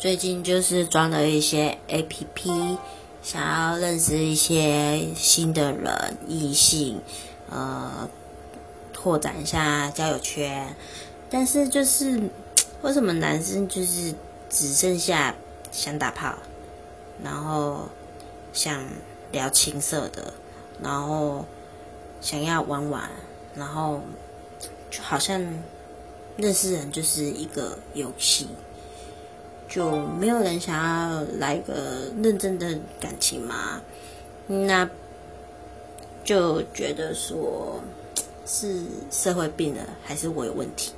最近就是装了一些 A P P，想要认识一些新的人、异性，呃，拓展一下交友圈。但是就是为什么男生就是只剩下想打炮，然后想聊情色的，然后想要玩玩，然后就好像认识人就是一个游戏，就没有人想要来个认真的感情嘛？那就觉得说是社会病了，还是我有问题？